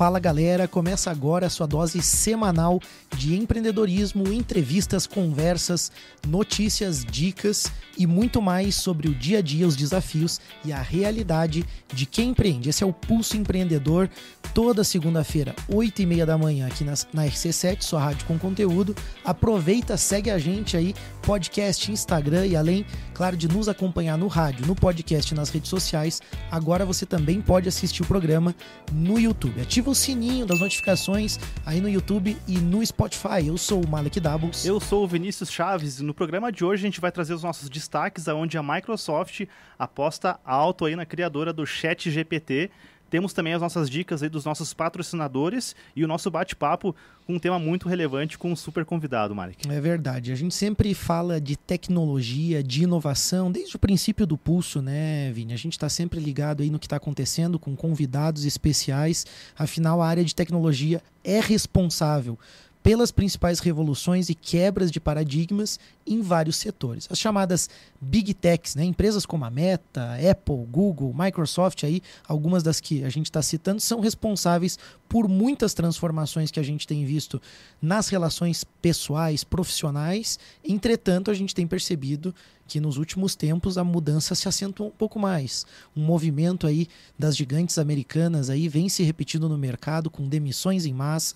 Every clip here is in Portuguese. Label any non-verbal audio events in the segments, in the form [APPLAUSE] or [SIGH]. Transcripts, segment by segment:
Fala galera, começa agora a sua dose semanal de empreendedorismo, entrevistas, conversas, notícias, dicas e muito mais sobre o dia a dia, os desafios e a realidade de quem empreende. Esse é o Pulso Empreendedor, toda segunda-feira, 8 e meia da manhã, aqui na, na RC7, sua rádio com conteúdo. Aproveita, segue a gente aí, podcast, Instagram e além, claro, de nos acompanhar no rádio, no podcast nas redes sociais, agora você também pode assistir o programa no YouTube. Ativa o sininho das notificações aí no YouTube e no Spotify. Eu sou o Malek Doubles. Eu sou o Vinícius Chaves e no programa de hoje a gente vai trazer os nossos destaques aonde a Microsoft aposta alto aí na criadora do Chat GPT temos também as nossas dicas aí dos nossos patrocinadores e o nosso bate-papo com um tema muito relevante com um super convidado, Marek. É verdade. A gente sempre fala de tecnologia, de inovação, desde o princípio do pulso, né, Vini? A gente está sempre ligado aí no que está acontecendo com convidados especiais. Afinal, a área de tecnologia é responsável pelas principais revoluções e quebras de paradigmas em vários setores. As chamadas Big Techs, né? empresas como a Meta, Apple, Google, Microsoft, aí, algumas das que a gente está citando, são responsáveis por muitas transformações que a gente tem visto nas relações pessoais, profissionais. Entretanto, a gente tem percebido que nos últimos tempos a mudança se acentuou um pouco mais. Um movimento aí das gigantes americanas aí vem se repetindo no mercado com demissões em massa,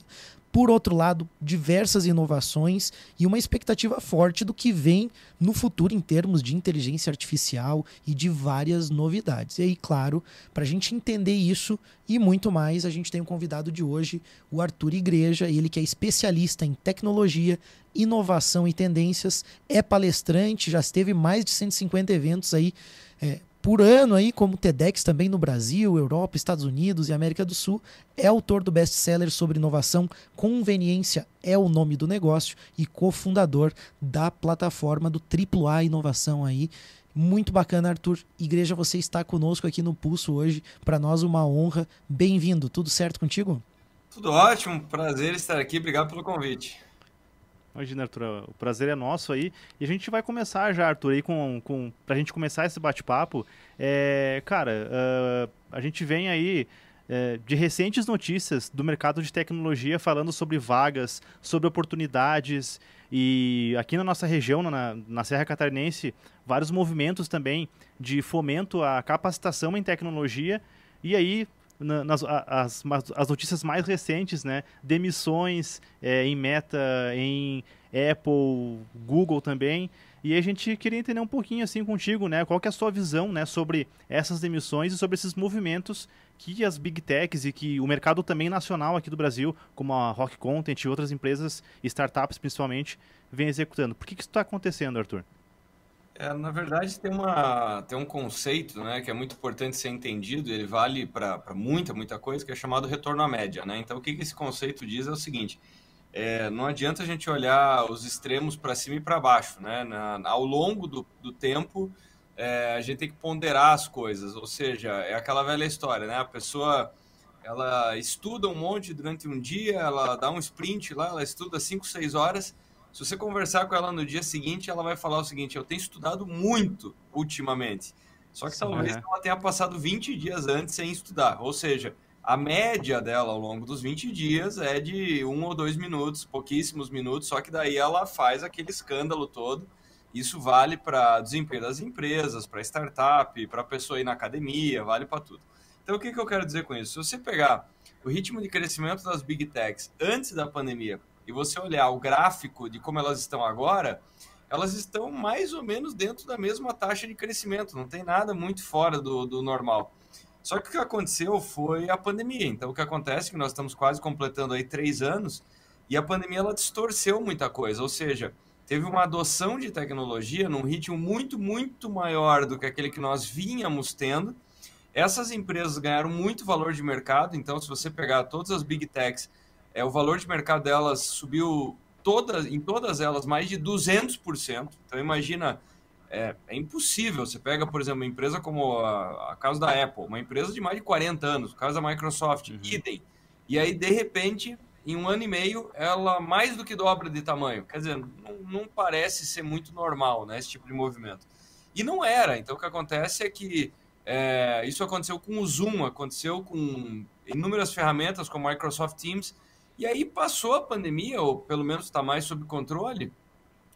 por outro lado, diversas inovações e uma expectativa forte do que vem no futuro em termos de inteligência artificial e de várias novidades. E aí, claro, para a gente entender isso e muito mais, a gente tem o um convidado de hoje, o Arthur Igreja, ele que é especialista em tecnologia, inovação e tendências, é palestrante, já esteve mais de 150 eventos aí. É, por ano aí, como TEDx também no Brasil, Europa, Estados Unidos e América do Sul, é autor do best-seller sobre inovação Conveniência é o nome do negócio e cofundador da plataforma do AAA Inovação aí. Muito bacana, Arthur. Igreja, você está conosco aqui no Pulso hoje. Para nós, uma honra. Bem-vindo. Tudo certo contigo? Tudo ótimo. Prazer estar aqui. Obrigado pelo convite. Imagina, Arthur, o prazer é nosso aí. E a gente vai começar já, Arthur, aí com, com, pra gente começar esse bate-papo. É, cara, uh, a gente vem aí é, de recentes notícias do mercado de tecnologia falando sobre vagas, sobre oportunidades. E aqui na nossa região, na, na Serra Catarinense, vários movimentos também de fomento à capacitação em tecnologia. E aí, nas, as, as notícias mais recentes, né? Demissões é, em Meta, em Apple, Google também. E a gente queria entender um pouquinho assim contigo, né? Qual que é a sua visão, né, sobre essas demissões e sobre esses movimentos que as big techs e que o mercado também nacional aqui do Brasil, como a Rock Content e outras empresas, startups principalmente, vem executando. Por que, que isso está acontecendo, Arthur? É, na verdade, tem, uma, tem um conceito né, que é muito importante ser entendido, ele vale para muita, muita coisa, que é chamado retorno à média. Né? Então, o que, que esse conceito diz é o seguinte: é, não adianta a gente olhar os extremos para cima e para baixo. Né? Na, ao longo do, do tempo, é, a gente tem que ponderar as coisas, ou seja, é aquela velha história, né? A pessoa ela estuda um monte durante um dia, ela dá um sprint lá, ela estuda 5, 6 horas se você conversar com ela no dia seguinte, ela vai falar o seguinte: eu tenho estudado muito ultimamente. Só que talvez é. ela tenha passado 20 dias antes sem estudar. Ou seja, a média dela ao longo dos 20 dias é de um ou dois minutos, pouquíssimos minutos, só que daí ela faz aquele escândalo todo. Isso vale para desempenho das empresas, para startup, para a pessoa ir na academia, vale para tudo. Então, o que, que eu quero dizer com isso? Se você pegar o ritmo de crescimento das big techs antes da pandemia e você olhar o gráfico de como elas estão agora, elas estão mais ou menos dentro da mesma taxa de crescimento, não tem nada muito fora do, do normal. Só que o que aconteceu foi a pandemia. Então, o que acontece é que nós estamos quase completando aí três anos e a pandemia ela distorceu muita coisa, ou seja, teve uma adoção de tecnologia num ritmo muito, muito maior do que aquele que nós vínhamos tendo. Essas empresas ganharam muito valor de mercado, então, se você pegar todas as big techs é, o valor de mercado delas subiu todas, em todas elas mais de 200%. Então, imagina, é, é impossível. Você pega, por exemplo, uma empresa como a, a caso da Apple, uma empresa de mais de 40 anos, o caso da Microsoft, uhum. idem. E aí, de repente, em um ano e meio, ela mais do que dobra de tamanho. Quer dizer, não, não parece ser muito normal, né, esse tipo de movimento. E não era. Então, o que acontece é que é, isso aconteceu com o Zoom, aconteceu com inúmeras ferramentas como Microsoft Teams. E aí passou a pandemia, ou pelo menos está mais sob controle,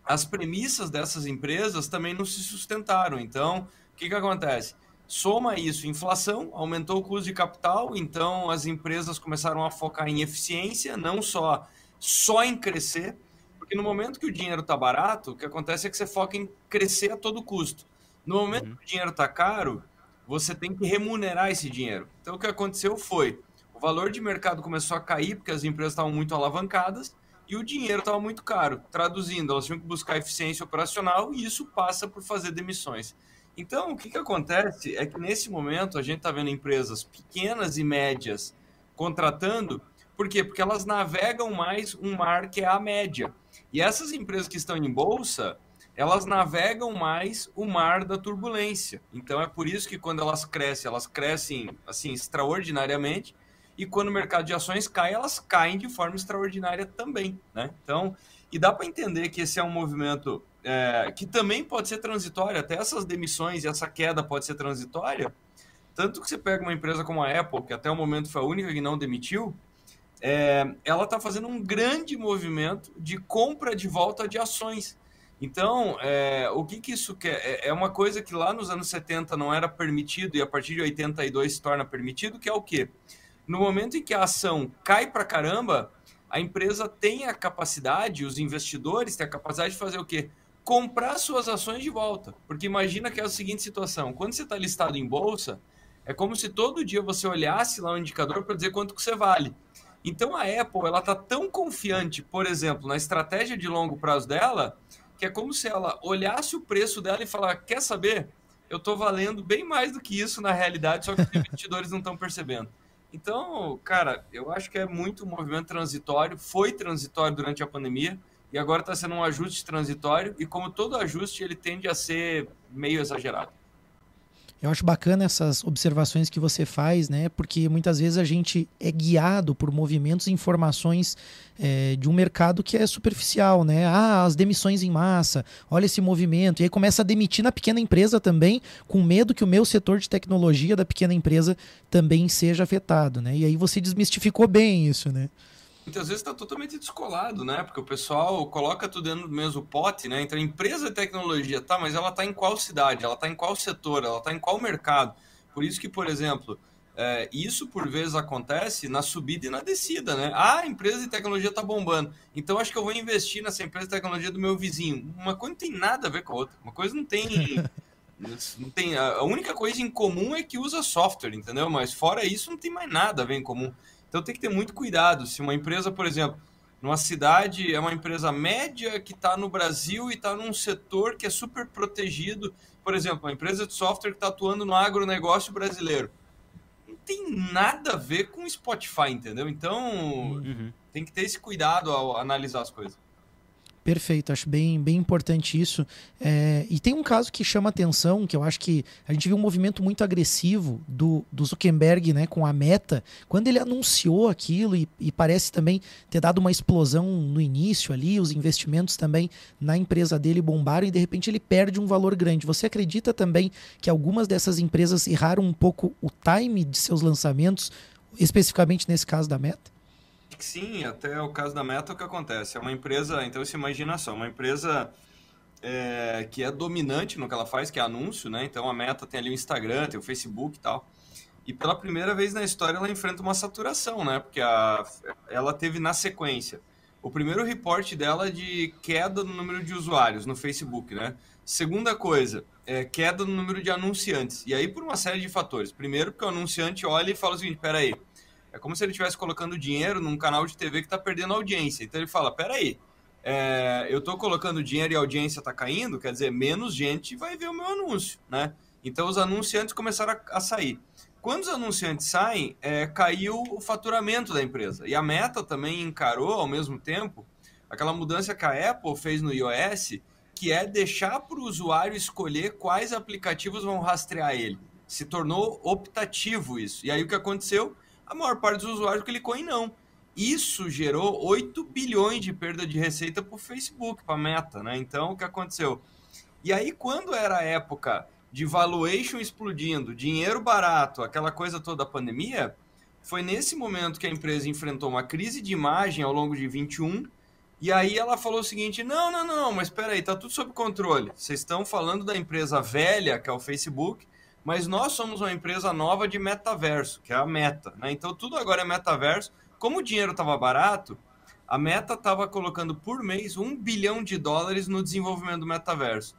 as premissas dessas empresas também não se sustentaram. Então, o que, que acontece? Soma isso, inflação, aumentou o custo de capital, então as empresas começaram a focar em eficiência, não só, só em crescer, porque no momento que o dinheiro está barato, o que acontece é que você foca em crescer a todo custo. No momento uhum. que o dinheiro está caro, você tem que remunerar esse dinheiro. Então, o que aconteceu foi: o valor de mercado começou a cair porque as empresas estavam muito alavancadas e o dinheiro estava muito caro. Traduzindo, elas tinham que buscar eficiência operacional e isso passa por fazer demissões. Então, o que, que acontece é que nesse momento a gente está vendo empresas pequenas e médias contratando, por quê? Porque elas navegam mais um mar que é a média. E essas empresas que estão em bolsa, elas navegam mais o mar da turbulência. Então é por isso que quando elas crescem, elas crescem assim extraordinariamente, e quando o mercado de ações cai, elas caem de forma extraordinária também, né? Então, e dá para entender que esse é um movimento é, que também pode ser transitório, até essas demissões e essa queda pode ser transitória. Tanto que você pega uma empresa como a Apple, que até o momento foi a única que não demitiu, é, ela está fazendo um grande movimento de compra de volta de ações. Então, é, o que, que isso quer? É, é uma coisa que lá nos anos 70 não era permitido e a partir de 82 se torna permitido, que é o quê? No momento em que a ação cai para caramba, a empresa tem a capacidade, os investidores têm a capacidade de fazer o quê? Comprar suas ações de volta. Porque imagina que é a seguinte situação: quando você está listado em bolsa, é como se todo dia você olhasse lá um indicador para dizer quanto que você vale. Então a Apple ela está tão confiante, por exemplo, na estratégia de longo prazo dela, que é como se ela olhasse o preço dela e falar: quer saber? Eu estou valendo bem mais do que isso na realidade, só que os [LAUGHS] investidores não estão percebendo. Então, cara, eu acho que é muito um movimento transitório, foi transitório durante a pandemia e agora está sendo um ajuste transitório e como todo ajuste ele tende a ser meio exagerado. Eu acho bacana essas observações que você faz, né? Porque muitas vezes a gente é guiado por movimentos e informações é, de um mercado que é superficial, né? Ah, as demissões em massa, olha esse movimento. E aí começa a demitir na pequena empresa também, com medo que o meu setor de tecnologia da pequena empresa também seja afetado, né? E aí você desmistificou bem isso, né? Muitas vezes está totalmente descolado, né? Porque o pessoal coloca tudo dentro do mesmo pote, né? Então, a empresa de tecnologia, tá, mas ela está em qual cidade? Ela está em qual setor? Ela está em qual mercado? Por isso que, por exemplo, é, isso por vezes acontece na subida e na descida, né? Ah, a empresa de tecnologia está bombando, então acho que eu vou investir nessa empresa de tecnologia do meu vizinho. Uma coisa não tem nada a ver com a outra. Uma coisa não tem. [LAUGHS] não tem a única coisa em comum é que usa software, entendeu? Mas fora isso, não tem mais nada a ver em comum. Então tem que ter muito cuidado. Se uma empresa, por exemplo, numa cidade é uma empresa média que está no Brasil e está num setor que é super protegido, por exemplo, uma empresa de software que está atuando no agronegócio brasileiro. Não tem nada a ver com Spotify, entendeu? Então uhum. tem que ter esse cuidado ao analisar as coisas. Perfeito, acho bem, bem importante isso. É, e tem um caso que chama atenção, que eu acho que a gente viu um movimento muito agressivo do, do Zuckerberg né, com a meta, quando ele anunciou aquilo e, e, parece também ter dado uma explosão no início ali, os investimentos também na empresa dele bombaram e de repente ele perde um valor grande. Você acredita também que algumas dessas empresas erraram um pouco o time de seus lançamentos, especificamente nesse caso da meta? Que sim, até o caso da Meta, o que acontece? É uma empresa, então você imagina só, uma empresa é, que é dominante no que ela faz, que é anúncio, né? Então a Meta tem ali o Instagram, tem o Facebook e tal. E pela primeira vez na história ela enfrenta uma saturação, né? Porque a, ela teve na sequência o primeiro reporte dela de queda no número de usuários no Facebook, né? Segunda coisa, é queda no número de anunciantes. E aí por uma série de fatores. Primeiro, porque o anunciante olha e fala o seguinte: peraí, é como se ele estivesse colocando dinheiro num canal de TV que está perdendo audiência. Então ele fala: peraí, é, eu estou colocando dinheiro e a audiência está caindo, quer dizer, menos gente vai ver o meu anúncio, né? Então os anunciantes começaram a, a sair. Quando os anunciantes saem, é, caiu o faturamento da empresa. E a Meta também encarou, ao mesmo tempo, aquela mudança que a Apple fez no iOS, que é deixar para o usuário escolher quais aplicativos vão rastrear ele. Se tornou optativo isso. E aí o que aconteceu? A maior parte dos usuários clicou em não. Isso gerou 8 bilhões de perda de receita para o Facebook, para a Meta, né? Então, o que aconteceu? E aí, quando era a época de valuation explodindo, dinheiro barato, aquela coisa toda da pandemia, foi nesse momento que a empresa enfrentou uma crise de imagem ao longo de 21, e aí ela falou o seguinte: não, não, não, mas espera aí, tá tudo sob controle. Vocês estão falando da empresa velha, que é o Facebook, mas nós somos uma empresa nova de metaverso, que é a Meta, né? Então tudo agora é metaverso. Como o dinheiro estava barato, a Meta estava colocando por mês um bilhão de dólares no desenvolvimento do metaverso.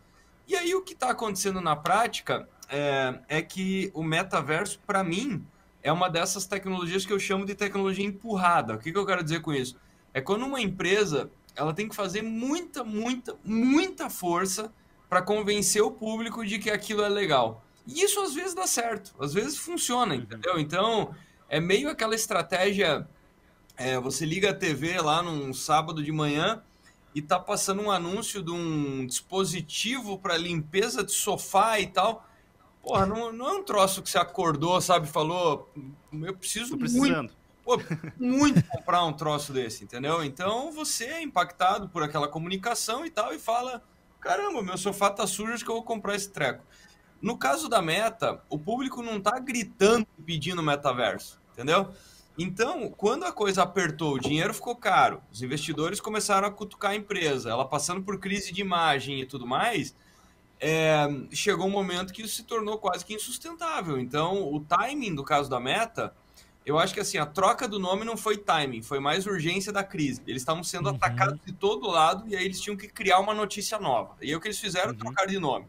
E aí o que está acontecendo na prática é, é que o metaverso, para mim, é uma dessas tecnologias que eu chamo de tecnologia empurrada. O que, que eu quero dizer com isso? É quando uma empresa ela tem que fazer muita, muita, muita força para convencer o público de que aquilo é legal. E isso às vezes dá certo, às vezes funciona, uhum. entendeu? Então é meio aquela estratégia. É, você liga a TV lá num sábado de manhã e tá passando um anúncio de um dispositivo para limpeza de sofá e tal. Porra, não, não é um troço que você acordou, sabe? Falou, eu preciso muito, pô, [LAUGHS] muito comprar um troço desse, entendeu? Então você é impactado por aquela comunicação e tal e fala, caramba, meu sofá tá sujo, acho que eu vou comprar esse treco. No caso da Meta, o público não tá gritando pedindo metaverso, entendeu? Então, quando a coisa apertou, o dinheiro ficou caro, os investidores começaram a cutucar a empresa, ela passando por crise de imagem e tudo mais, é, chegou um momento que isso se tornou quase que insustentável. Então, o timing do caso da Meta, eu acho que assim, a troca do nome não foi timing, foi mais urgência da crise. Eles estavam sendo uhum. atacados de todo lado e aí eles tinham que criar uma notícia nova. E aí o que eles fizeram? Uhum. Trocar de nome.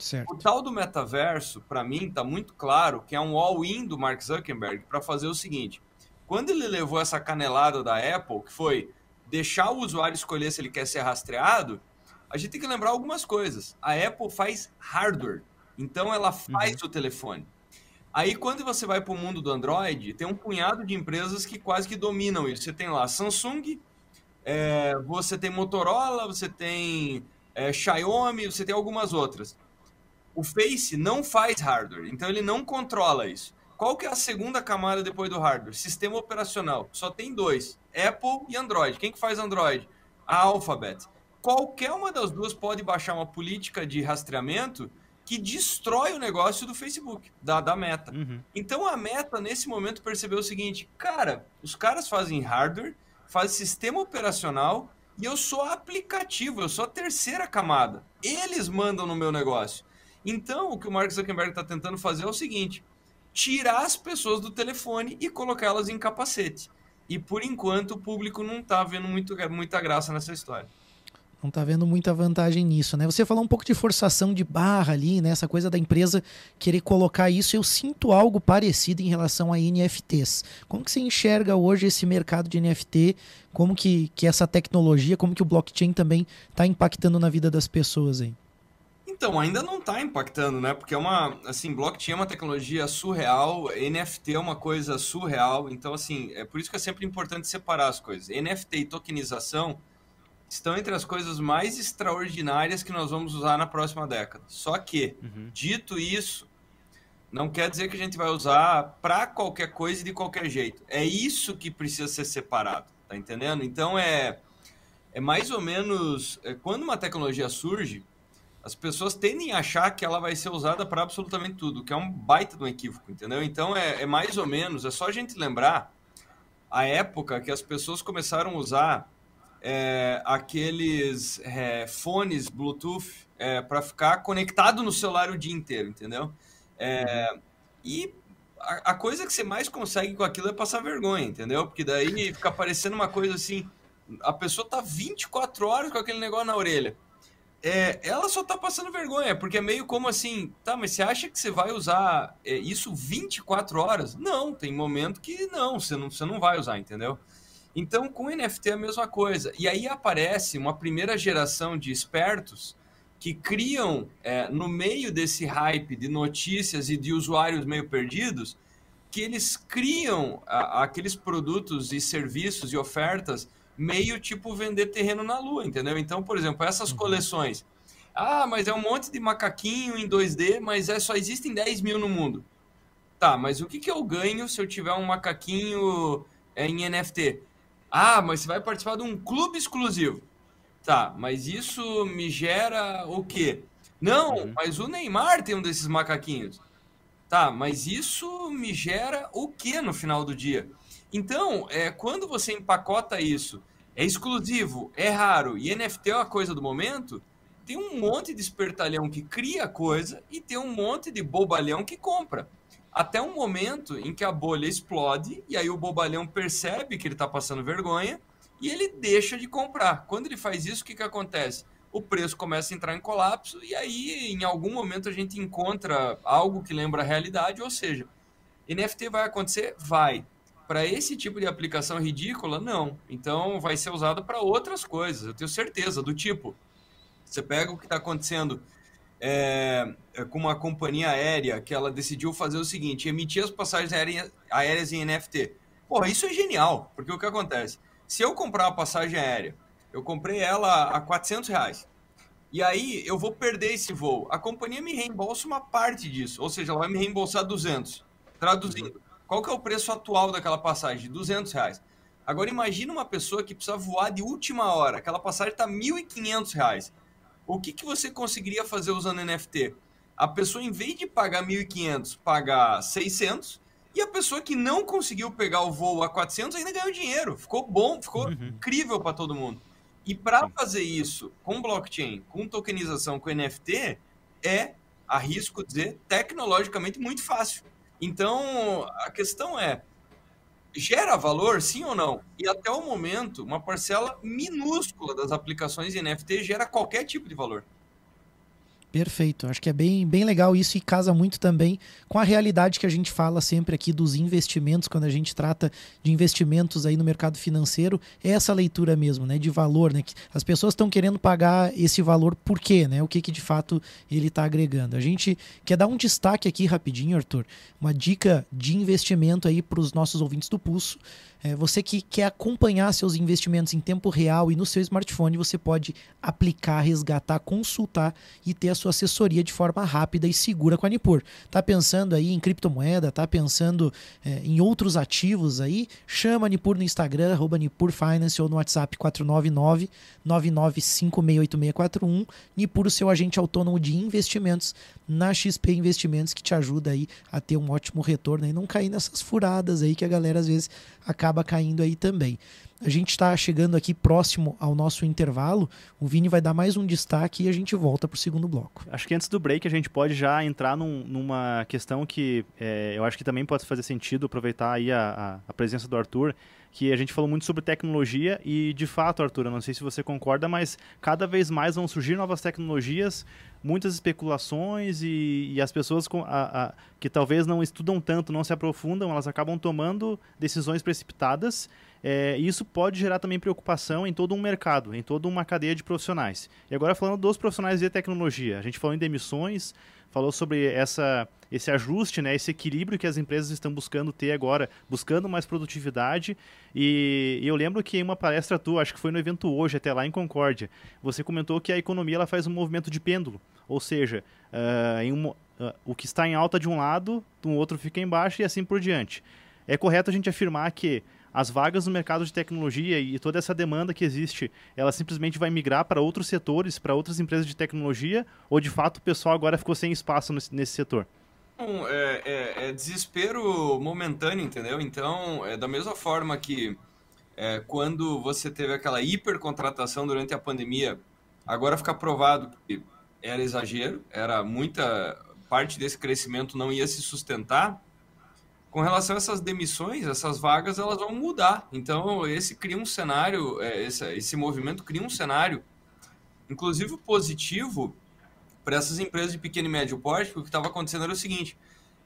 Certo. O tal do metaverso, para mim, está muito claro que é um all-in do Mark Zuckerberg para fazer o seguinte: quando ele levou essa canelada da Apple, que foi deixar o usuário escolher se ele quer ser rastreado, a gente tem que lembrar algumas coisas. A Apple faz hardware, então ela faz uhum. o telefone. Aí, quando você vai para o mundo do Android, tem um punhado de empresas que quase que dominam isso. Você tem lá Samsung, é, você tem Motorola, você tem é, Xiaomi, você tem algumas outras. O Face não faz hardware, então ele não controla isso. Qual que é a segunda camada depois do hardware? Sistema operacional. Só tem dois, Apple e Android. Quem que faz Android? A Alphabet qualquer uma das duas pode baixar uma política de rastreamento que destrói o negócio do Facebook, da, da Meta. Uhum. Então a Meta, nesse momento, percebeu o seguinte: cara, os caras fazem hardware, fazem sistema operacional e eu sou aplicativo, eu sou a terceira camada. Eles mandam no meu negócio. Então, o que o Mark Zuckerberg está tentando fazer é o seguinte: tirar as pessoas do telefone e colocá-las em capacete. E por enquanto o público não está vendo muito, muita graça nessa história não está vendo muita vantagem nisso, né? Você falou um pouco de forçação de barra ali, né? Essa coisa da empresa querer colocar isso. Eu sinto algo parecido em relação a NFTs. Como que você enxerga hoje esse mercado de NFT? Como que, que essa tecnologia, como que o blockchain também está impactando na vida das pessoas aí? Então, ainda não está impactando, né? Porque é uma, assim, blockchain é uma tecnologia surreal, NFT é uma coisa surreal. Então, assim, é por isso que é sempre importante separar as coisas. NFT e tokenização estão entre as coisas mais extraordinárias que nós vamos usar na próxima década. Só que, uhum. dito isso, não quer dizer que a gente vai usar para qualquer coisa e de qualquer jeito. É isso que precisa ser separado, tá entendendo? Então é é mais ou menos é, quando uma tecnologia surge, as pessoas tendem a achar que ela vai ser usada para absolutamente tudo, que é um baita de um equívoco, entendeu? Então é, é mais ou menos, é só a gente lembrar a época que as pessoas começaram a usar é, aqueles é, fones Bluetooth é, para ficar conectado no celular o dia inteiro, entendeu? É, e a, a, coisa que você mais consegue com aquilo é passar vergonha, entendeu? Porque daí fica parecendo uma coisa assim, a pessoa tá 24 horas com aquele negócio na orelha. É, ela só tá passando vergonha, porque é meio como assim, tá, mas você acha que você vai usar é, isso 24 horas? Não, tem momento que não, você não, você não vai usar, entendeu? Então, com NFT é a mesma coisa. E aí aparece uma primeira geração de espertos que criam, é, no meio desse hype de notícias e de usuários meio perdidos, que eles criam a, aqueles produtos e serviços e ofertas meio tipo vender terreno na lua, entendeu? Então, por exemplo, essas uhum. coleções. Ah, mas é um monte de macaquinho em 2D, mas é, só existem 10 mil no mundo. Tá, mas o que, que eu ganho se eu tiver um macaquinho é, em NFT? Ah, mas você vai participar de um clube exclusivo. Tá, mas isso me gera o quê? Não, uhum. mas o Neymar tem um desses macaquinhos. Tá, mas isso me gera o que no final do dia? Então, é, quando você empacota isso, é exclusivo, é raro e NFT é uma coisa do momento, tem um monte de espertalhão que cria coisa e tem um monte de bobalhão que compra. Até um momento em que a bolha explode e aí o bobalhão percebe que ele está passando vergonha e ele deixa de comprar. Quando ele faz isso, o que, que acontece? O preço começa a entrar em colapso e aí, em algum momento, a gente encontra algo que lembra a realidade, ou seja, NFT vai acontecer? Vai. Para esse tipo de aplicação ridícula, não. Então, vai ser usado para outras coisas, eu tenho certeza, do tipo, você pega o que está acontecendo é, com uma companhia aérea que ela decidiu fazer o seguinte, emitir as passagens aéreas, aéreas em NFT. Porra, isso é genial, porque o que acontece? Se eu comprar uma passagem aérea, eu comprei ela a 400 reais, e aí eu vou perder esse voo. A companhia me reembolsa uma parte disso, ou seja, ela vai me reembolsar 200. Traduzindo, qual que é o preço atual daquela passagem? 200 reais. Agora imagine uma pessoa que precisa voar de última hora, aquela passagem está 1.500 reais. O que, que você conseguiria fazer usando NFT? A pessoa, em vez de pagar 1.500, pagar 600 e a pessoa que não conseguiu pegar o voo a 400 ainda ganhou dinheiro. Ficou bom, ficou uhum. incrível para todo mundo. E para fazer isso com blockchain, com tokenização, com NFT, é, arrisco dizer, tecnologicamente muito fácil. Então, a questão é, gera valor, sim ou não? E até o momento, uma parcela minúscula das aplicações de NFT gera qualquer tipo de valor. Perfeito. Acho que é bem, bem legal isso e casa muito também com a realidade que a gente fala sempre aqui dos investimentos, quando a gente trata de investimentos aí no mercado financeiro, é essa leitura mesmo, né, de valor, né, que as pessoas estão querendo pagar esse valor por quê, né, o que que de fato ele está agregando. A gente quer dar um destaque aqui rapidinho, Arthur, uma dica de investimento aí para os nossos ouvintes do Pulso, é, você que quer acompanhar seus investimentos em tempo real e no seu smartphone, você pode aplicar, resgatar, consultar e ter a sua assessoria de forma rápida e segura com a Nipur. Tá pensando aí em criptomoeda, tá pensando é, em outros ativos aí? Chama a Nipur no Instagram, arroba Nipur Finance ou no WhatsApp 499 99568641. Nipur, o seu agente autônomo de investimentos na XP Investimentos que te ajuda aí a ter um ótimo retorno e não cair nessas furadas aí que a galera às vezes acaba caindo aí também. A gente está chegando aqui próximo ao nosso intervalo. O Vini vai dar mais um destaque e a gente volta para o segundo bloco. Acho que antes do break a gente pode já entrar num, numa questão que é, eu acho que também pode fazer sentido aproveitar aí a, a, a presença do Arthur que a gente falou muito sobre tecnologia e, de fato, Arthur, eu não sei se você concorda, mas cada vez mais vão surgir novas tecnologias, muitas especulações e, e as pessoas com, a, a, que talvez não estudam tanto, não se aprofundam, elas acabam tomando decisões precipitadas é, isso pode gerar também preocupação em todo um mercado, em toda uma cadeia de profissionais. E agora falando dos profissionais de tecnologia, a gente falou em demissões, falou sobre essa, esse ajuste, né, esse equilíbrio que as empresas estão buscando ter agora, buscando mais produtividade. E, e, eu lembro que em uma palestra tua, acho que foi no evento hoje, até lá em Concórdia, você comentou que a economia ela faz um movimento de pêndulo, ou seja, uh, em um, uh, o que está em alta de um lado, um outro fica embaixo e assim por diante. É correto a gente afirmar que as vagas no mercado de tecnologia e toda essa demanda que existe, ela simplesmente vai migrar para outros setores, para outras empresas de tecnologia, ou de fato o pessoal agora ficou sem espaço nesse, nesse setor? É, é, é, desespero momentâneo, entendeu? Então, é da mesma forma que é, quando você teve aquela hipercontratação durante a pandemia, agora fica provado que era exagero, era muita parte desse crescimento não ia se sustentar com relação a essas demissões, essas vagas elas vão mudar. Então, esse cria um cenário, é, esse, movimento cria um cenário, inclusive positivo, para essas empresas de pequeno e médio porte, porque o que estava acontecendo era o seguinte: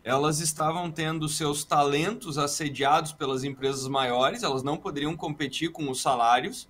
elas estavam tendo seus talentos assediados pelas empresas maiores, elas não poderiam competir com os salários,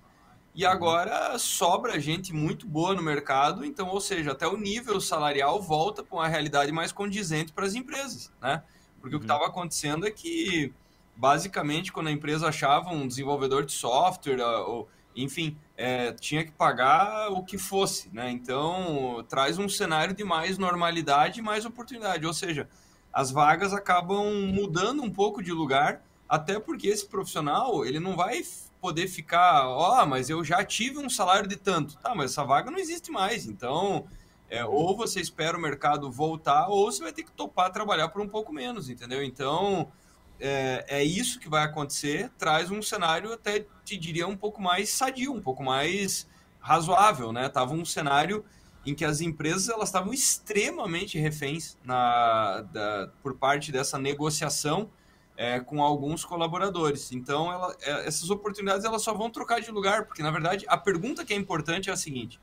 e uhum. agora sobra gente muito boa no mercado, então, ou seja, até o nível salarial volta para uma realidade mais condizente para as empresas, né? Porque uhum. o que estava uhum. acontecendo é que, basicamente, quando a empresa achava um desenvolvedor de software, ou, enfim, é, tinha que pagar o que fosse, né? Então, traz um cenário de mais normalidade e mais oportunidade. Ou seja, as vagas acabam mudando um pouco de lugar, até porque esse profissional, ele não vai poder ficar, ó, oh, mas eu já tive um salário de tanto. Tá, mas essa vaga não existe mais. Então, É, ou você espera o mercado voltar, ou você vai ter que topar trabalhar por um pouco menos, entendeu? Então, é, é isso que vai acontecer, traz um cenário até, te diria, um pouco mais sadio, um pouco mais razoável, né? Tava um cenário em que as empresas elas estavam extremamente reféns na, da, por parte dessa negociação é, com alguns colaboradores. Então, ela, é, essas oportunidades elas só vão trocar de lugar, porque na verdade a pergunta que é importante é a seguinte: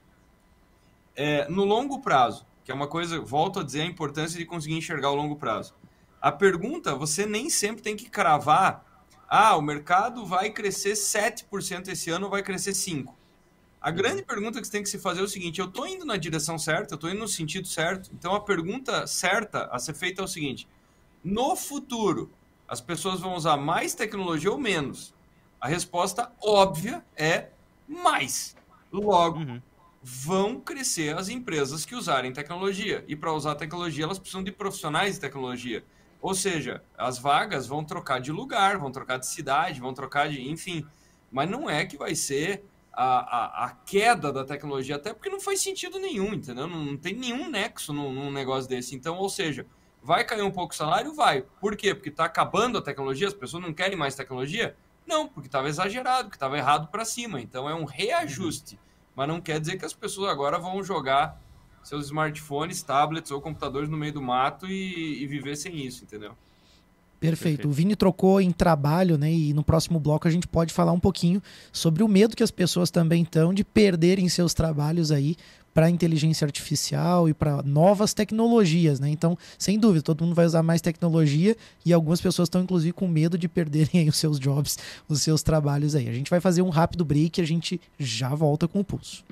é, no longo prazo, que é uma coisa, volto a dizer a importância de conseguir enxergar o longo prazo. A pergunta, você nem sempre tem que cravar, ah, o mercado vai crescer 7% esse ano ou vai crescer 5%. A uhum. grande pergunta que você tem que se fazer é o seguinte: eu estou indo na direção certa, eu estou indo no sentido certo. Então a pergunta certa a ser feita é o seguinte: no futuro, as pessoas vão usar mais tecnologia ou menos? A resposta óbvia é mais. Logo, uhum. Vão crescer as empresas que usarem tecnologia. E para usar tecnologia, elas precisam de profissionais de tecnologia. Ou seja, as vagas vão trocar de lugar, vão trocar de cidade, vão trocar de. Enfim. Mas não é que vai ser a, a, a, queda da tecnologia, até porque não faz sentido nenhum, entendeu? Não, não tem nenhum nexo num, num, negócio desse. Então, ou seja, vai cair um pouco o salário? Vai. Por quê? Porque está acabando a tecnologia, as pessoas não querem mais tecnologia? Não, porque estava exagerado, que estava errado para cima. Então é um reajuste. Uhum. Mas não quer dizer que as pessoas agora vão jogar seus smartphones, tablets ou computadores no meio do mato e, e viver sem isso, entendeu? Perfeito. Perfeito. O Vini trocou em trabalho, né? E no próximo bloco a gente pode falar um pouquinho sobre o medo que as pessoas também estão de perderem seus trabalhos aí para inteligência artificial e para novas tecnologias, né? Então, sem dúvida, todo mundo vai usar mais tecnologia e algumas pessoas estão inclusive com medo de perderem os seus jobs, os seus trabalhos aí. A gente vai fazer um rápido break e a gente já volta com o pulso.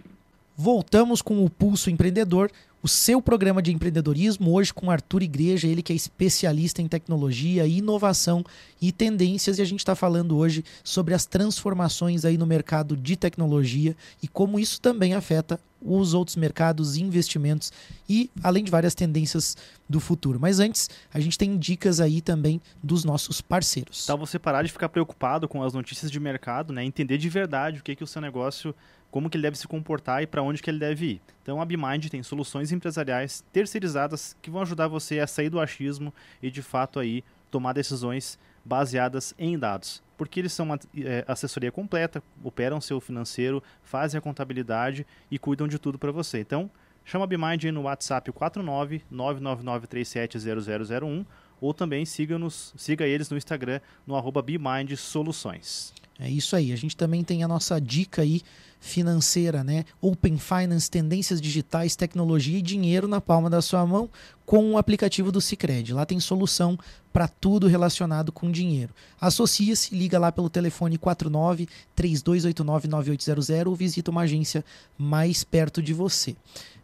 Voltamos com o Pulso Empreendedor, o seu programa de empreendedorismo, hoje com Arthur Igreja, ele que é especialista em tecnologia, inovação e tendências, e a gente está falando hoje sobre as transformações aí no mercado de tecnologia e como isso também afeta os outros mercados, investimentos e além de várias tendências do futuro. Mas antes, a gente tem dicas aí também dos nossos parceiros. Então você parar de ficar preocupado com as notícias de mercado, né? Entender de verdade o que, que o seu negócio como que ele deve se comportar e para onde que ele deve ir. Então a BeMind tem soluções empresariais terceirizadas que vão ajudar você a sair do achismo e de fato aí tomar decisões baseadas em dados. Porque eles são uma é, assessoria completa, operam seu financeiro, fazem a contabilidade e cuidam de tudo para você. Então, chama a BeMind no WhatsApp 49 999370001 ou também siga-nos, siga eles no Instagram no arroba BeMind Soluções. É isso aí. A gente também tem a nossa dica aí financeira, né? Open Finance, tendências digitais, tecnologia e dinheiro na palma da sua mão com o aplicativo do Sicredi. Lá tem solução para tudo relacionado com dinheiro. Associa-se, liga lá pelo telefone 49 3289 9800 ou visita uma agência mais perto de você.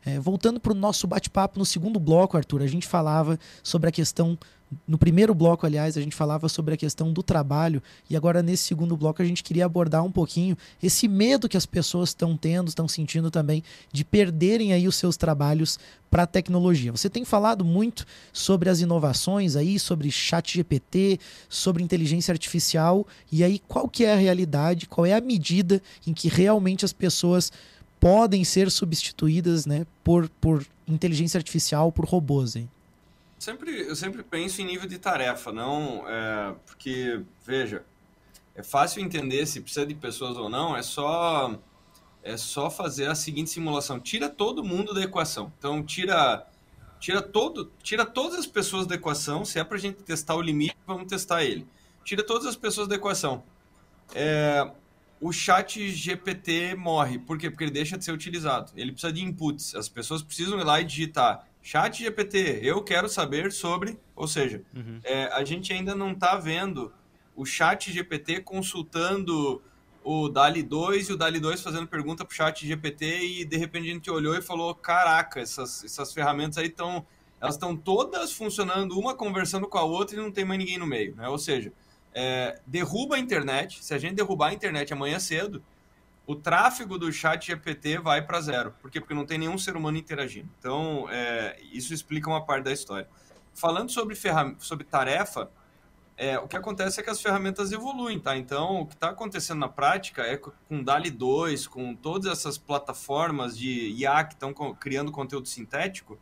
É, voltando para o nosso bate-papo no segundo bloco, Arthur, a gente falava sobre a questão no primeiro bloco, aliás, a gente falava sobre a questão do trabalho e agora nesse segundo bloco a gente queria abordar um pouquinho esse medo que as pessoas estão tendo, estão sentindo também de perderem aí os seus trabalhos para a tecnologia. Você tem falado muito sobre as inovações aí, sobre chat GPT, sobre inteligência artificial e aí qual que é a realidade, qual é a medida em que realmente as pessoas podem ser substituídas, né, por, por inteligência artificial, por robôs, hein? Sempre, eu sempre penso em nível de tarefa, não é, porque, veja, é fácil entender se precisa de pessoas ou não, é só é só fazer a seguinte simulação. Tira todo mundo da equação. Então, tira tira todo, tira todas as pessoas da equação. Se é para a gente testar o limite, vamos testar ele. Tira todas as pessoas da equação. É, o chat GPT morre. Por quê? Porque ele deixa de ser utilizado. Ele precisa de inputs. As pessoas precisam ir lá e digitar Chat GPT, eu quero saber sobre, ou seja, uhum. é, a gente ainda não está vendo o Chat GPT consultando o DALI 2 e o DALI 2 fazendo pergunta para o Chat GPT e de repente a gente olhou e falou, caraca, essas, essas ferramentas aí estão, elas estão todas funcionando, uma conversando com a outra e não tem mais ninguém no meio, né? Ou seja, é, derruba a internet, se a gente derrubar a internet amanhã cedo, o tráfego do chat GPT vai para zero. Por quê? Porque não tem nenhum ser humano interagindo. Então, é, isso explica uma parte da história. Falando sobre, sobre tarefa, é, o que acontece é que as ferramentas evoluem, tá? Então, o que está acontecendo na prática é com DALI 2, com todas essas plataformas de IA que estão criando conteúdo sintético,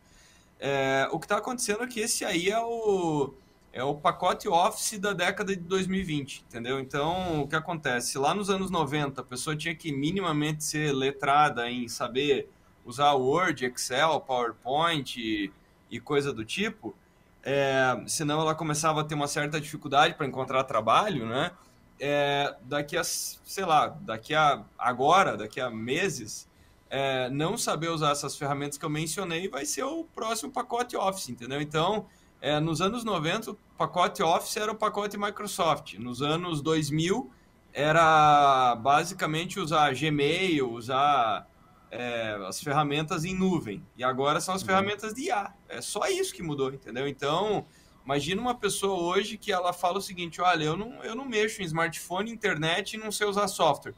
é, o que está acontecendo é que esse aí é o, é o pacote Office da década de 2020, entendeu? Então, o que acontece? Lá nos anos 90, a pessoa tinha que minimamente ser letrada em saber usar Word, Excel, PowerPoint e, e coisa do tipo é, senão ela começava a ter uma certa dificuldade para encontrar trabalho, né? É, daqui a, sei lá, daqui a agora, daqui a meses, é, não saber usar essas ferramentas que eu mencionei vai ser o próximo pacote Office, entendeu? Então, é, nos anos 90, o pacote Office era o pacote Microsoft. Nos anos 2000, era basicamente usar Gmail, usar é, as ferramentas em nuvem. E agora são as uhum. ferramentas de IA. É só isso que mudou, entendeu? Então, imagina uma pessoa hoje que ela fala o seguinte: olha, eu não, eu não mexo em smartphone, internet e não sei usar software.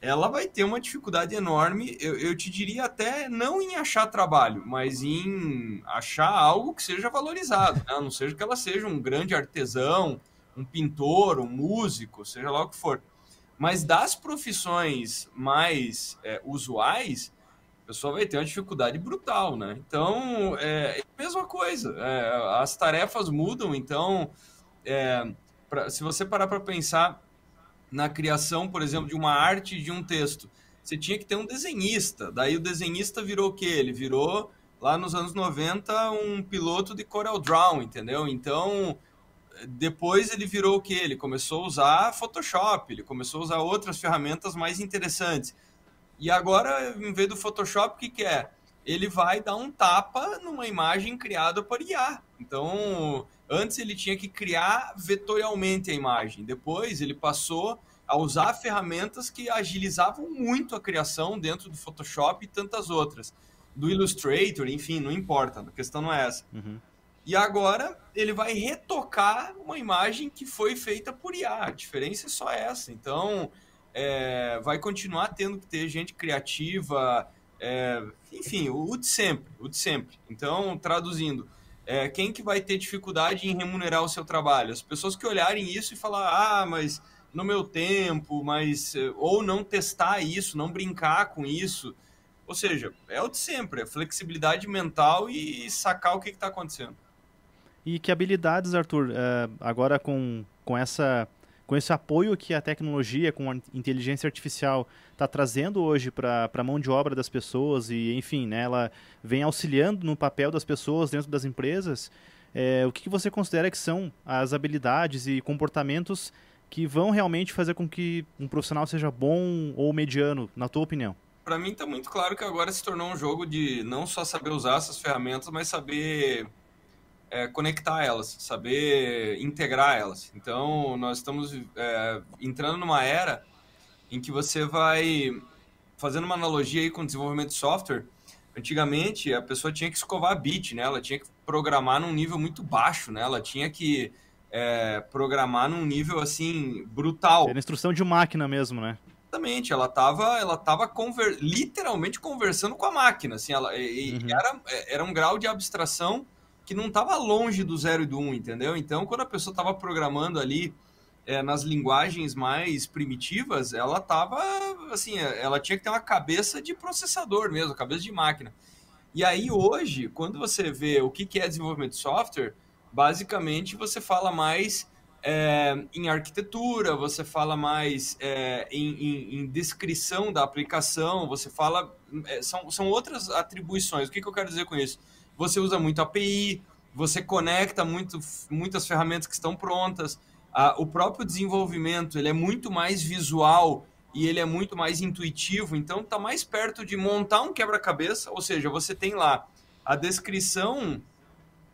Ela vai ter uma dificuldade enorme, eu, eu te diria até não em achar trabalho, mas em achar algo que seja valorizado, né? não seja que ela seja um grande artesão, um pintor, um músico, seja lá o que for. Mas das profissões mais é, usuais, a pessoa vai ter uma dificuldade brutal, né? Então, é, é a mesma coisa. É, as tarefas mudam, então, é, pra, se você parar para pensar na criação, por exemplo, de uma arte de um texto, você tinha que ter um desenhista. Daí o desenhista virou o quê? Ele virou, lá nos anos 90, um piloto de Corel Draw, entendeu? Então, depois ele virou o que? Ele começou a usar Photoshop, ele começou a usar outras ferramentas mais interessantes. E agora, em vez do Photoshop, o que, que é? Ele vai dar um tapa numa imagem criada por IA. Então, antes ele tinha que criar vetorialmente a imagem. Depois ele passou a usar ferramentas que agilizavam muito a criação dentro do Photoshop e tantas outras. Do Illustrator, enfim, não importa, a questão não é essa. Uhum. E agora ele vai retocar uma imagem que foi feita por IA. A diferença é só essa. Então, é, vai continuar tendo que ter gente criativa, é, enfim, o de sempre, o de sempre. Então, traduzindo, é, quem que vai ter dificuldade em remunerar o seu trabalho? As pessoas que olharem isso e falar, ah, mas no meu tempo, mas ou não testar isso, não brincar com isso. Ou seja, é o de sempre, é flexibilidade mental e sacar o que está acontecendo. E que habilidades, Arthur, uh, agora com, com, essa, com esse apoio que a tecnologia, com a inteligência artificial está trazendo hoje para a mão de obra das pessoas e, enfim, né, ela vem auxiliando no papel das pessoas dentro das empresas, é, o que, que você considera que são as habilidades e comportamentos que vão realmente fazer com que um profissional seja bom ou mediano, na tua opinião? Para mim está muito claro que agora se tornou um jogo de não só saber usar essas ferramentas, mas saber é, conectar elas, saber integrar elas. Então, nós estamos é, entrando numa era em que você vai fazendo uma analogia aí com o desenvolvimento de software. Antigamente, a pessoa tinha que escovar bit, né? Ela tinha que programar num nível muito baixo, né? Ela tinha que é, programar num nível assim brutal. Era instrução de máquina mesmo, né? Exatamente, ela estava ela tava conver literalmente conversando com a máquina, assim, ela, e, uhum. era, era um grau de abstração que não estava longe do zero e do um, entendeu? Então, quando a pessoa estava programando ali é, nas linguagens mais primitivas, ela estava assim, ela tinha que ter uma cabeça de processador mesmo, cabeça de máquina. E aí hoje, quando você vê o que, que é desenvolvimento de software, basicamente você fala mais é, em arquitetura, você fala mais é, em, em, em, descrição da aplicação, você fala. É, são, são outras atribuições. O que, que eu quero dizer com isso? você usa muito API, você conecta muito, muitas ferramentas que estão prontas. O próprio desenvolvimento ele é muito mais visual e ele é muito mais intuitivo, então está mais perto de montar um quebra-cabeça, ou seja, você tem lá a descrição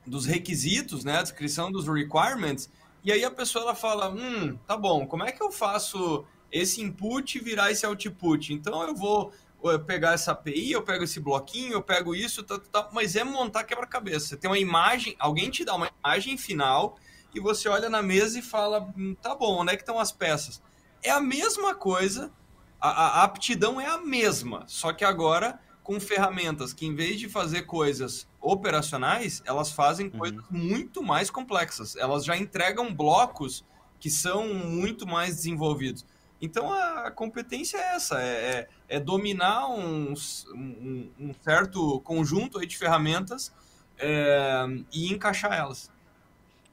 dos requisitos, né, a descrição dos requirements, e aí a pessoa ela fala, hum, tá bom, como é que eu faço esse input virar esse output? Então eu vou eu pegar essa API, eu pego esse bloquinho, eu pego isso, tá, tá mas é montar quebra-cabeça. Você tem uma imagem, alguém te dá uma imagem final e você olha na mesa e fala, hum, tá bom, onde é que estão as peças? É a mesma coisa, a, a aptidão é a mesma, só que agora com ferramentas que, em vez de fazer coisas operacionais, elas fazem uhum. coisas muito mais complexas. Elas já entregam blocos que são muito mais desenvolvidos. Então a competência é essa, é, é, é dominar um, um, um, certo conjunto de ferramentas é, e encaixar elas.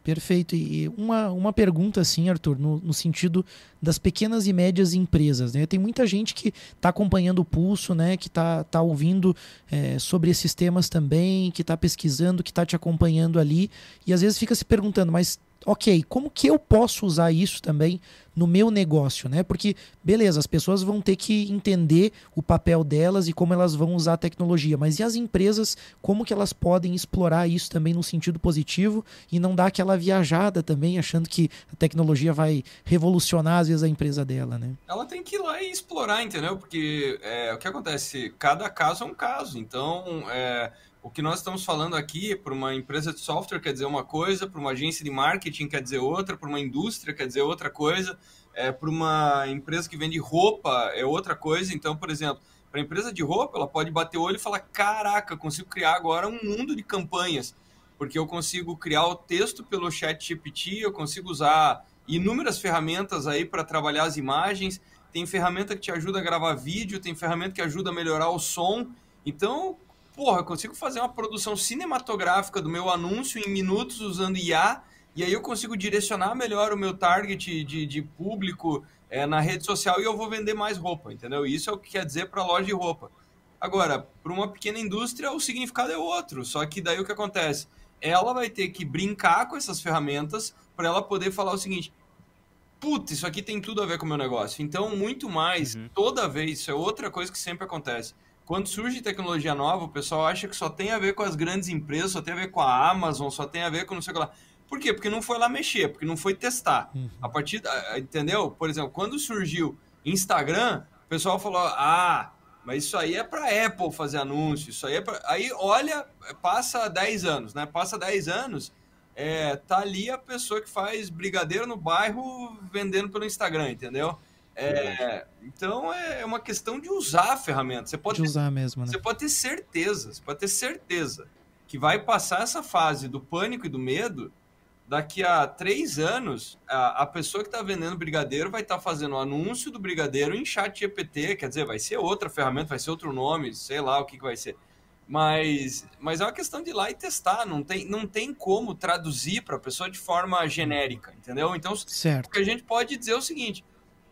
Perfeito. E uma, uma pergunta, assim, Arthur, no, no sentido das pequenas e médias empresas. Né? Tem muita gente que está acompanhando o pulso, né? que está tá ouvindo é, sobre esses temas também, que está pesquisando, que está te acompanhando ali, e às vezes fica se perguntando, mas ok, como que eu posso usar isso também no meu negócio, né? Porque, beleza, as pessoas vão ter que entender o papel delas e como elas vão usar a tecnologia, mas e as empresas, como que elas podem explorar isso também no sentido positivo e não dar aquela viajada também, achando que a tecnologia vai revolucionar, às vezes, a empresa dela, né? Ela tem que ir lá e explorar, entendeu? Porque é, o que acontece? Cada caso é um caso, então... É o que nós estamos falando aqui para uma empresa de software quer dizer uma coisa, para uma agência de marketing quer dizer outra, para uma indústria quer dizer outra coisa, é, para uma empresa que vende roupa é outra coisa. Então, por exemplo, para a empresa de roupa, ela pode bater o olho e falar: caraca, consigo criar agora um mundo de campanhas, porque eu consigo criar o texto pelo chat GPT, eu consigo usar inúmeras ferramentas aí para trabalhar as imagens. Tem ferramenta que te ajuda a gravar vídeo, tem ferramenta que ajuda a melhorar o som. Então, porra, eu consigo fazer uma produção cinematográfica do meu anúncio em minutos usando IA, e aí eu consigo direcionar melhor o meu target de, de público é, na rede social e eu vou vender mais roupa, entendeu? Isso é o que quer dizer para a loja de roupa. Agora, para uma pequena indústria, o significado é outro, só que daí o que acontece? Ela vai ter que brincar com essas ferramentas para ela poder falar o seguinte: putz, isso aqui tem tudo a ver com o meu negócio. Então, muito mais, uhum. toda vez, isso é outra coisa que sempre acontece quando surge tecnologia nova, o pessoal acha que só tem a ver com as grandes empresas, só tem a ver com a Amazon, só tem a ver com não sei o que lá. Por quê? Porque não foi lá mexer, porque não foi testar. Uhum. A partir, da, entendeu? Por exemplo, quando surgiu Instagram, o pessoal falou: "Ah, mas isso aí é para Apple fazer anúncio, isso aí é para Aí olha, passa 10 anos, né? Passa 10 anos, é, tá ali a pessoa que faz brigadeiro no bairro vendendo pelo Instagram, entendeu? É, então é uma questão de usar a ferramenta. Você pode de usar ter, mesmo, né? Você pode ter certeza, você pode ter certeza que vai passar essa fase do pânico e do medo. Daqui a três anos, a, a pessoa que está vendendo brigadeiro vai estar tá fazendo o anúncio do brigadeiro em chat GPT, quer dizer, vai ser outra ferramenta, vai ser outro nome, sei lá o que, que vai ser. Mas, mas é uma questão de ir lá e testar, não tem, não tem como traduzir para a pessoa de forma genérica, entendeu? Então, certo. o que a gente pode dizer é o seguinte: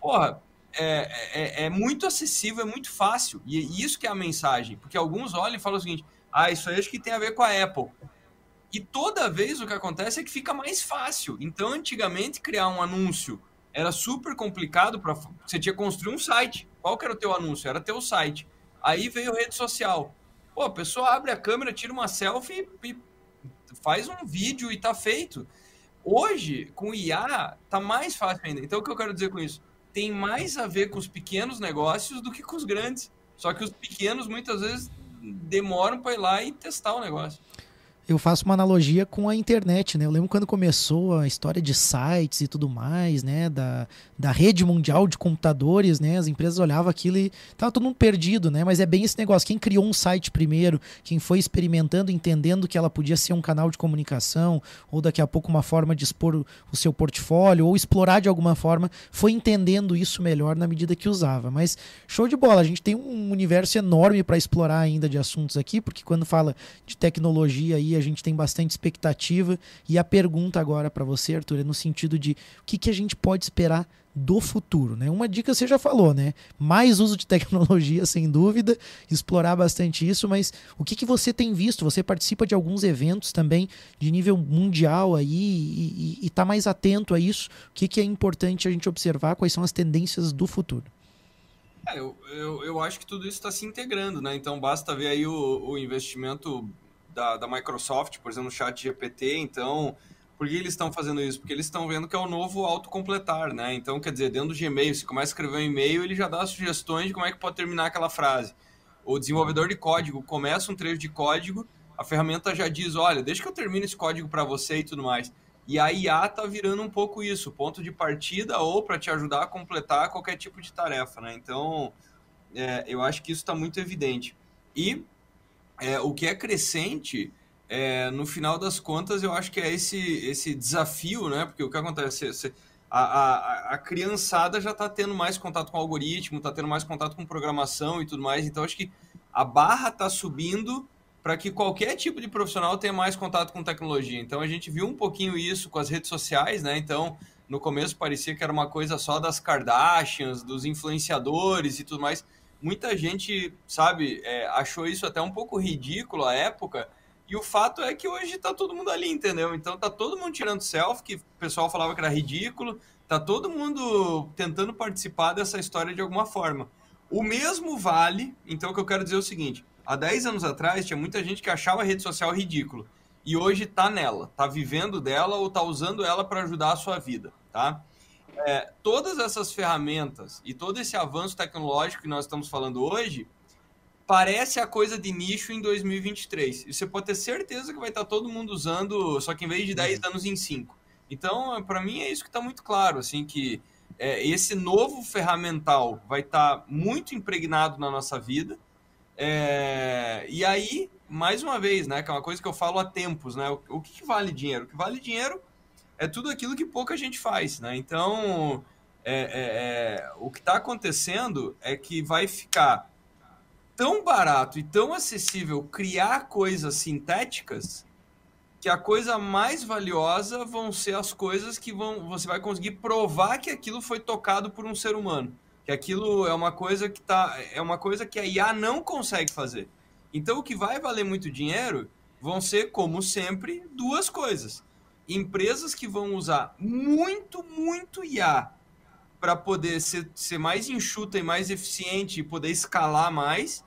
porra, é, é, é, muito acessível, é muito fácil. E isso que é a mensagem. Porque alguns olham e falam o seguinte: ah, isso aí acho que tem a ver com a Apple. E toda vez o que acontece é que fica mais fácil. Então, antigamente, criar um anúncio era super complicado. para Você tinha que construir um site. Qual que era o teu anúncio? Era teu site. Aí veio rede social. Pô, a pessoa abre a câmera, tira uma selfie e faz um vídeo e tá feito. Hoje, com IA, tá mais fácil ainda. Então, o que eu quero dizer com isso? Tem mais a ver com os pequenos negócios do que com os grandes. Só que os pequenos muitas vezes demoram para ir lá e testar o negócio eu faço uma analogia com a internet, né? Eu lembro quando começou a história de sites e tudo mais, né? Da, da rede mundial de computadores, né? As empresas olhavam aquilo e tava todo mundo perdido, né? Mas é bem esse negócio. Quem criou um site primeiro, quem foi experimentando, entendendo que ela podia ser um canal de comunicação, ou daqui a pouco uma forma de expor o, o seu portfólio, ou explorar de alguma forma, foi entendendo isso melhor na medida que usava. Mas show de bola, a gente tem um universo enorme para explorar ainda de assuntos aqui, porque quando fala de tecnologia aí, a gente tem bastante expectativa. E a pergunta agora para você, Arthur, é no sentido de o que, que a gente pode esperar do futuro, né? Uma dica você já falou, né? Mais uso de tecnologia, [LAUGHS] sem dúvida, explorar bastante isso, mas o que, que você tem visto? Você participa de alguns eventos também de nível mundial aí e está mais atento a isso? O que, que é importante a gente observar? Quais são as tendências do futuro? É, eu, eu, eu, acho que tudo isso está se integrando, né? Então basta ver aí o, o investimento da, da Microsoft, por exemplo, no chat GPT, então, por que eles estão fazendo isso? Porque eles estão vendo que é o novo autocompletar, né? Então, quer dizer, dentro do Gmail, se começa a escrever um e-mail, ele já dá sugestões de como é que pode terminar aquela frase. O desenvolvedor de código começa um trecho de código, a ferramenta já diz, olha, deixa que eu termine esse código para você e tudo mais. E a IA tá virando um pouco isso, ponto de partida ou para te ajudar a completar qualquer tipo de tarefa, né? Então, é, eu acho que isso está muito evidente. E é, o que é crescente, é, no final das contas, eu acho que é esse, esse desafio, né? Porque o que acontece? Você, a, a, a criançada já está tendo mais contato com algoritmo, está tendo mais contato com programação e tudo mais. Então, acho que a barra está subindo para que qualquer tipo de profissional tenha mais contato com tecnologia. Então, a gente viu um pouquinho isso com as redes sociais, né? Então, no começo parecia que era uma coisa só das Kardashians, dos influenciadores e tudo mais. Muita gente, sabe, é, achou isso até um pouco ridículo à época. E o fato é que hoje tá todo mundo ali, entendeu? Então tá todo mundo tirando selfie, que o pessoal falava que era ridículo. Tá todo mundo tentando participar dessa história de alguma forma. O mesmo vale, então o que eu quero dizer é o seguinte: há 10 anos atrás tinha muita gente que achava a rede social ridículo e hoje tá nela, tá vivendo dela ou tá usando ela para ajudar a sua vida, tá? É, todas essas ferramentas e todo esse avanço tecnológico que nós estamos falando hoje parece a coisa de nicho em 2023. E você pode ter certeza que vai estar todo mundo usando, só que em vez de 10 uhum. anos em 5. Então, para mim é isso que está muito claro, assim, que é, esse novo ferramental vai estar tá muito impregnado na nossa vida. É, e aí, mais uma vez, né, que é uma coisa que eu falo há tempos, né, o, o que, que, vale dinheiro? O que vale dinheiro é tudo aquilo que pouca gente faz, né? Então, é, é, é o que está acontecendo é que vai ficar tão barato e tão acessível criar coisas sintéticas que a coisa mais valiosa vão ser as coisas que vão você vai conseguir provar que aquilo foi tocado por um ser humano, que aquilo é uma coisa que tá é uma coisa que a IA não consegue fazer. Então o que vai valer muito dinheiro vão ser como sempre duas coisas. Empresas que vão usar muito, muito IA para poder ser, ser mais enxuta e mais eficiente e poder escalar mais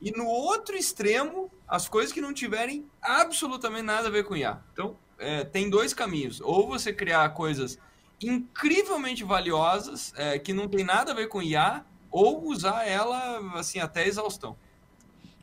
e no outro extremo, as coisas que não tiverem absolutamente nada a ver com IA. Então, é, tem dois caminhos. Ou você criar coisas incrivelmente valiosas, é, que não tem nada a ver com IA, ou usar ela assim até exaustão.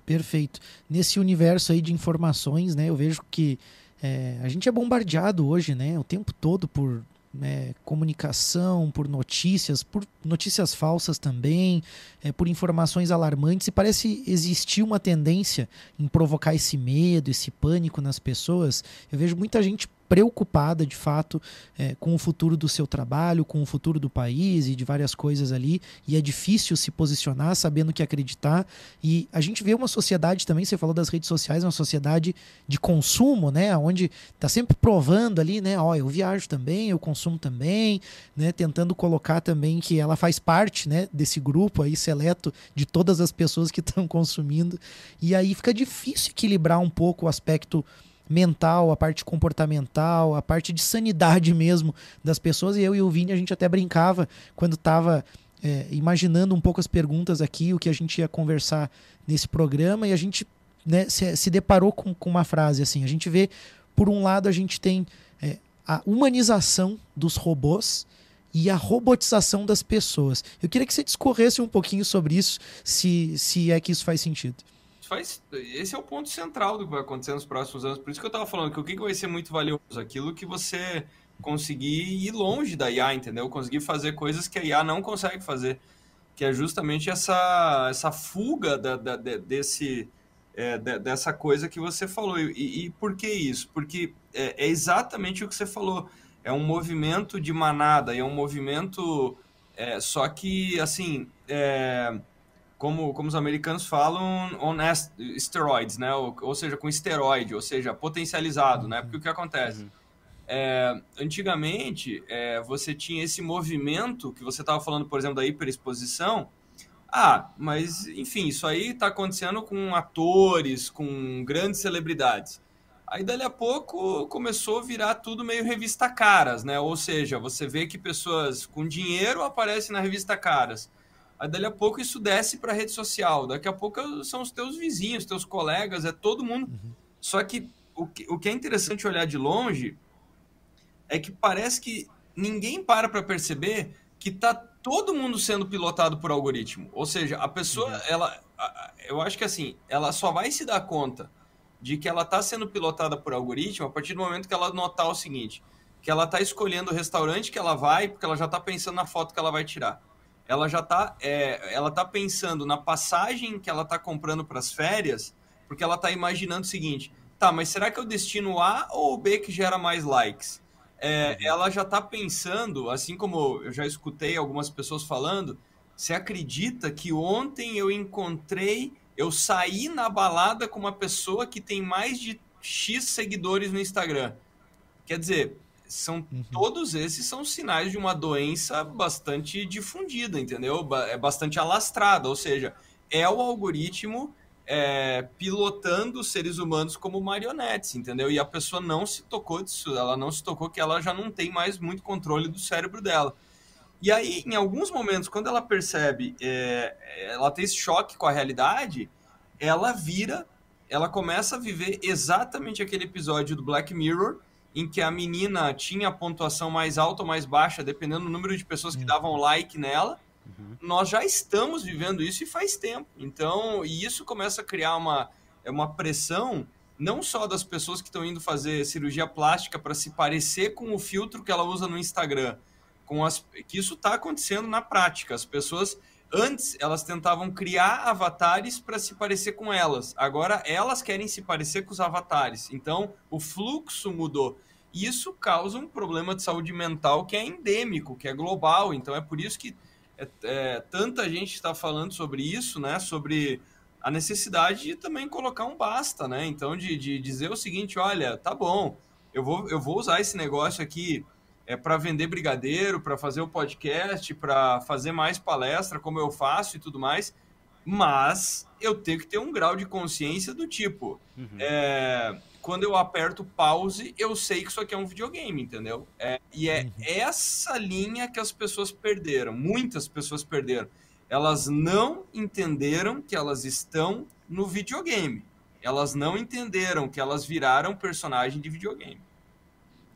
Perfeito. Nesse universo aí de informações, né, eu vejo que é, a gente é bombardeado hoje, né, o tempo todo por né, comunicação, por notícias, por notícias falsas também, é, por informações alarmantes, e parece existir uma tendência em provocar esse medo, esse pânico nas pessoas. Eu vejo muita gente preocupada de fato é, com o futuro do seu trabalho, com o futuro do país e de várias coisas ali, e é difícil se posicionar sabendo que acreditar. E a gente vê uma sociedade também, você falou das redes sociais, uma sociedade de consumo, né, onde está sempre provando ali, né, ó, eu viajo também, eu consumo também, né, tentando colocar também que ela faz parte, né, desse grupo aí seleto de todas as pessoas que [LAUGHS] estão consumindo. E aí fica difícil equilibrar um pouco o aspecto mental, a parte comportamental, a parte de sanidade mesmo das pessoas. E eu e o Vini, a gente até brincava quando estava é, imaginando um pouco as perguntas aqui, o que a gente ia conversar nesse programa, e a gente né, se, se, deparou com, com, uma frase assim: a gente vê, por um lado, a gente tem é, a humanização dos robôs e a robotização das pessoas. Eu queria que você discorresse um pouquinho sobre isso, se, se é que isso faz sentido faz, esse é o ponto central do que vai acontecer nos próximos anos. Por isso que eu estava falando que o que, vai ser muito valioso? Aquilo que você conseguir ir longe da IA, entendeu? Conseguir fazer coisas que a IA não consegue fazer. Que é justamente essa, essa fuga da, da desse, é, dessa coisa que você falou. E, e por que isso? Porque é, é, exatamente o que você falou. É um movimento de manada, é um movimento. É, só que, assim. Como, como os americanos falam, on steroids, né? Ou, ou, seja, com esteroide, ou seja, potencializado, né? Porque o que acontece? Uhum. É, antigamente, é, você tinha esse movimento que você estava falando, por exemplo, da hiperexposição. Ah, mas enfim, isso aí está acontecendo com atores, com grandes celebridades. Aí, dali a pouco, começou a virar tudo meio revista caras, né? Ou seja, você vê que pessoas com dinheiro aparecem na revista caras Aí dali a pouco isso desce para a rede social. Daqui a pouco são os teus vizinhos, teus colegas, é todo mundo. Uhum. Só que o, que o que é interessante olhar de longe é que parece que ninguém para para perceber que tá todo mundo sendo pilotado por algoritmo. Ou seja, a pessoa, uhum. ela, eu acho que assim, ela só vai se dar conta de que ela está sendo pilotada por algoritmo a partir do momento que ela notar o seguinte, que ela está escolhendo o restaurante que ela vai porque ela já está pensando na foto que ela vai tirar ela já está é, ela tá pensando na passagem que ela está comprando para as férias, porque ela está imaginando o seguinte: tá, mas será que eu destino A ou B que gera mais likes? É, uhum. ela já está pensando, assim como eu já escutei algumas pessoas falando, você acredita que ontem eu encontrei, eu saí na balada com uma pessoa que tem mais de X seguidores no Instagram? Quer dizer, são uhum. todos esses são sinais de uma doença bastante difundida, entendeu? É bastante alastrada, ou seja, é o algoritmo é, pilotando os seres humanos como marionetes, entendeu? E a pessoa não se tocou disso, ela não se tocou que ela já não tem mais muito controle do cérebro dela. E aí, em alguns momentos, quando ela percebe, é, ela tem esse choque com a realidade, ela vira, ela começa a viver exatamente aquele episódio do Black Mirror em que a menina tinha a pontuação mais alta ou mais baixa, dependendo do número de pessoas que uhum. davam like nela. Uhum. Nós já estamos vivendo isso e faz tempo. Então, e isso começa a criar uma, é uma pressão não só das pessoas que estão indo fazer cirurgia plástica para se parecer com o filtro que ela usa no Instagram, com as que isso está acontecendo na prática. As pessoas antes elas tentavam criar avatares para se parecer com elas. Agora elas querem se parecer com os avatares. Então o fluxo mudou. Isso causa um problema de saúde mental que é endêmico, que é global. Então é por isso que é, é, tanta gente está falando sobre isso, né? Sobre a necessidade de também colocar um basta, né? Então de, de dizer o seguinte, olha, tá bom, eu vou, eu vou usar esse negócio aqui é para vender brigadeiro, para fazer o podcast, para fazer mais palestra, como eu faço e tudo mais. Mas eu tenho que ter um grau de consciência do tipo, uhum. é, quando eu aperto pause, eu sei que isso aqui é um videogame, entendeu? É, e é uhum. essa linha que as pessoas perderam, muitas pessoas perderam. Elas não entenderam que elas estão no videogame. Elas não entenderam que elas viraram personagem de videogame.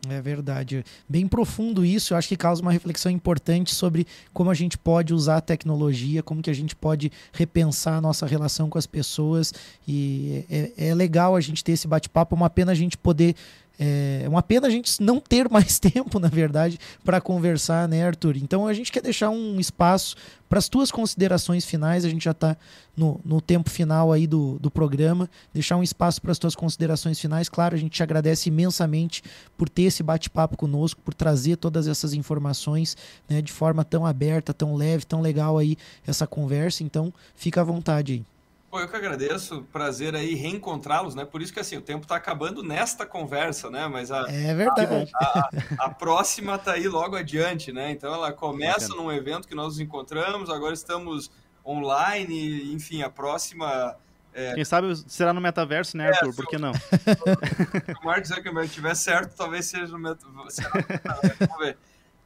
É verdade. Bem profundo isso, eu acho que causa uma reflexão importante sobre como a gente pode usar a tecnologia, como que a gente pode repensar a nossa relação com as pessoas. E é, é legal a gente ter esse bate-papo, é uma pena a gente poder é uma pena a gente não ter [LAUGHS] mais tempo, na verdade, para conversar, né, Arthur? Então a gente quer deixar um espaço para as tuas considerações finais. A gente já está no, no tempo final aí do, do programa. Deixar um espaço para as tuas considerações finais. Claro, a gente te agradece imensamente por ter esse bate-papo conosco, por trazer todas essas informações né, de forma tão aberta, tão leve, tão legal aí essa conversa. Então, fica à vontade aí. Pô, eu que agradeço, prazer aí reencontrá-los, né? Por isso que assim, o tempo está acabando nesta conversa, né? Mas a, é verdade. A, a, a próxima está aí logo adiante, né? Então ela começa num evento que nós nos encontramos, agora estamos online, enfim, a próxima. É... Quem sabe será no metaverso, né, Arthur? É, Por que não? [LAUGHS] Se o Mark Zuckerberg estiver certo, talvez seja no metaverso. Vamos ver.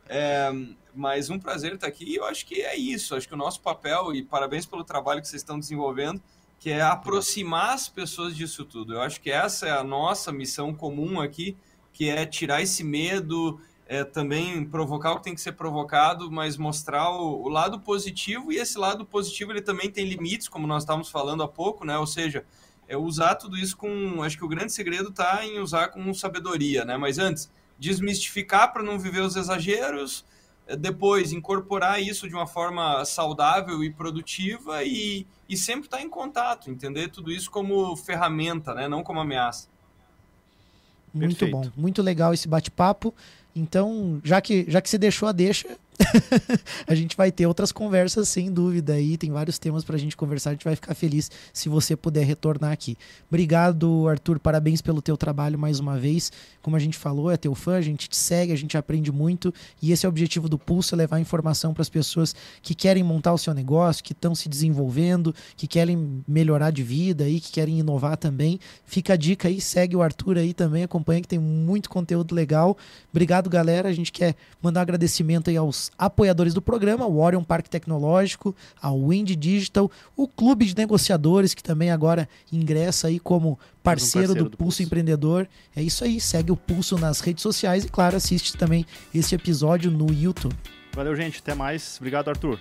É, mas um prazer estar aqui e eu acho que é isso. Acho que o nosso papel, e parabéns pelo trabalho que vocês estão desenvolvendo, que é aproximar as pessoas disso tudo. Eu acho que essa é a nossa missão comum aqui, que é tirar esse medo, é, também provocar o que tem que ser provocado, mas mostrar o, o, lado positivo, e esse lado positivo ele também tem limites, como nós estávamos falando há pouco, né? Ou seja, é usar tudo isso com. Acho que o grande segredo está em usar com sabedoria, né? Mas antes, desmistificar para não viver os exageros, depois incorporar isso de uma forma saudável e produtiva e, e sempre estar tá em contato, entender tudo isso como ferramenta, né? não como ameaça. Muito Perfeito. bom, muito legal esse bate-papo. Então, já que, já que você deixou a deixa, [LAUGHS] a gente vai ter outras conversas sem dúvida aí, tem vários temas para a gente conversar, a gente vai ficar feliz se você puder retornar aqui. Obrigado, Arthur, parabéns pelo teu trabalho mais uma vez. Como a gente falou, é teu fã, a gente te segue, a gente aprende muito e esse é o objetivo do Pulso, é levar informação para as pessoas que querem montar o seu negócio, que estão se desenvolvendo, que querem melhorar de vida e que querem inovar também. Fica a dica aí, segue o Arthur aí também, acompanha que tem muito conteúdo legal. Obrigado, galera. A gente quer mandar um agradecimento aí aos apoiadores do programa, o Orion Parque Tecnológico, a Wind Digital, o Clube de Negociadores, que também agora ingressa aí como parceiro, um parceiro do, do Pulso, Pulso Empreendedor. É isso aí, segue o Pulso nas redes sociais e, claro, assiste também esse episódio no YouTube. Valeu, gente. Até mais. Obrigado, Arthur.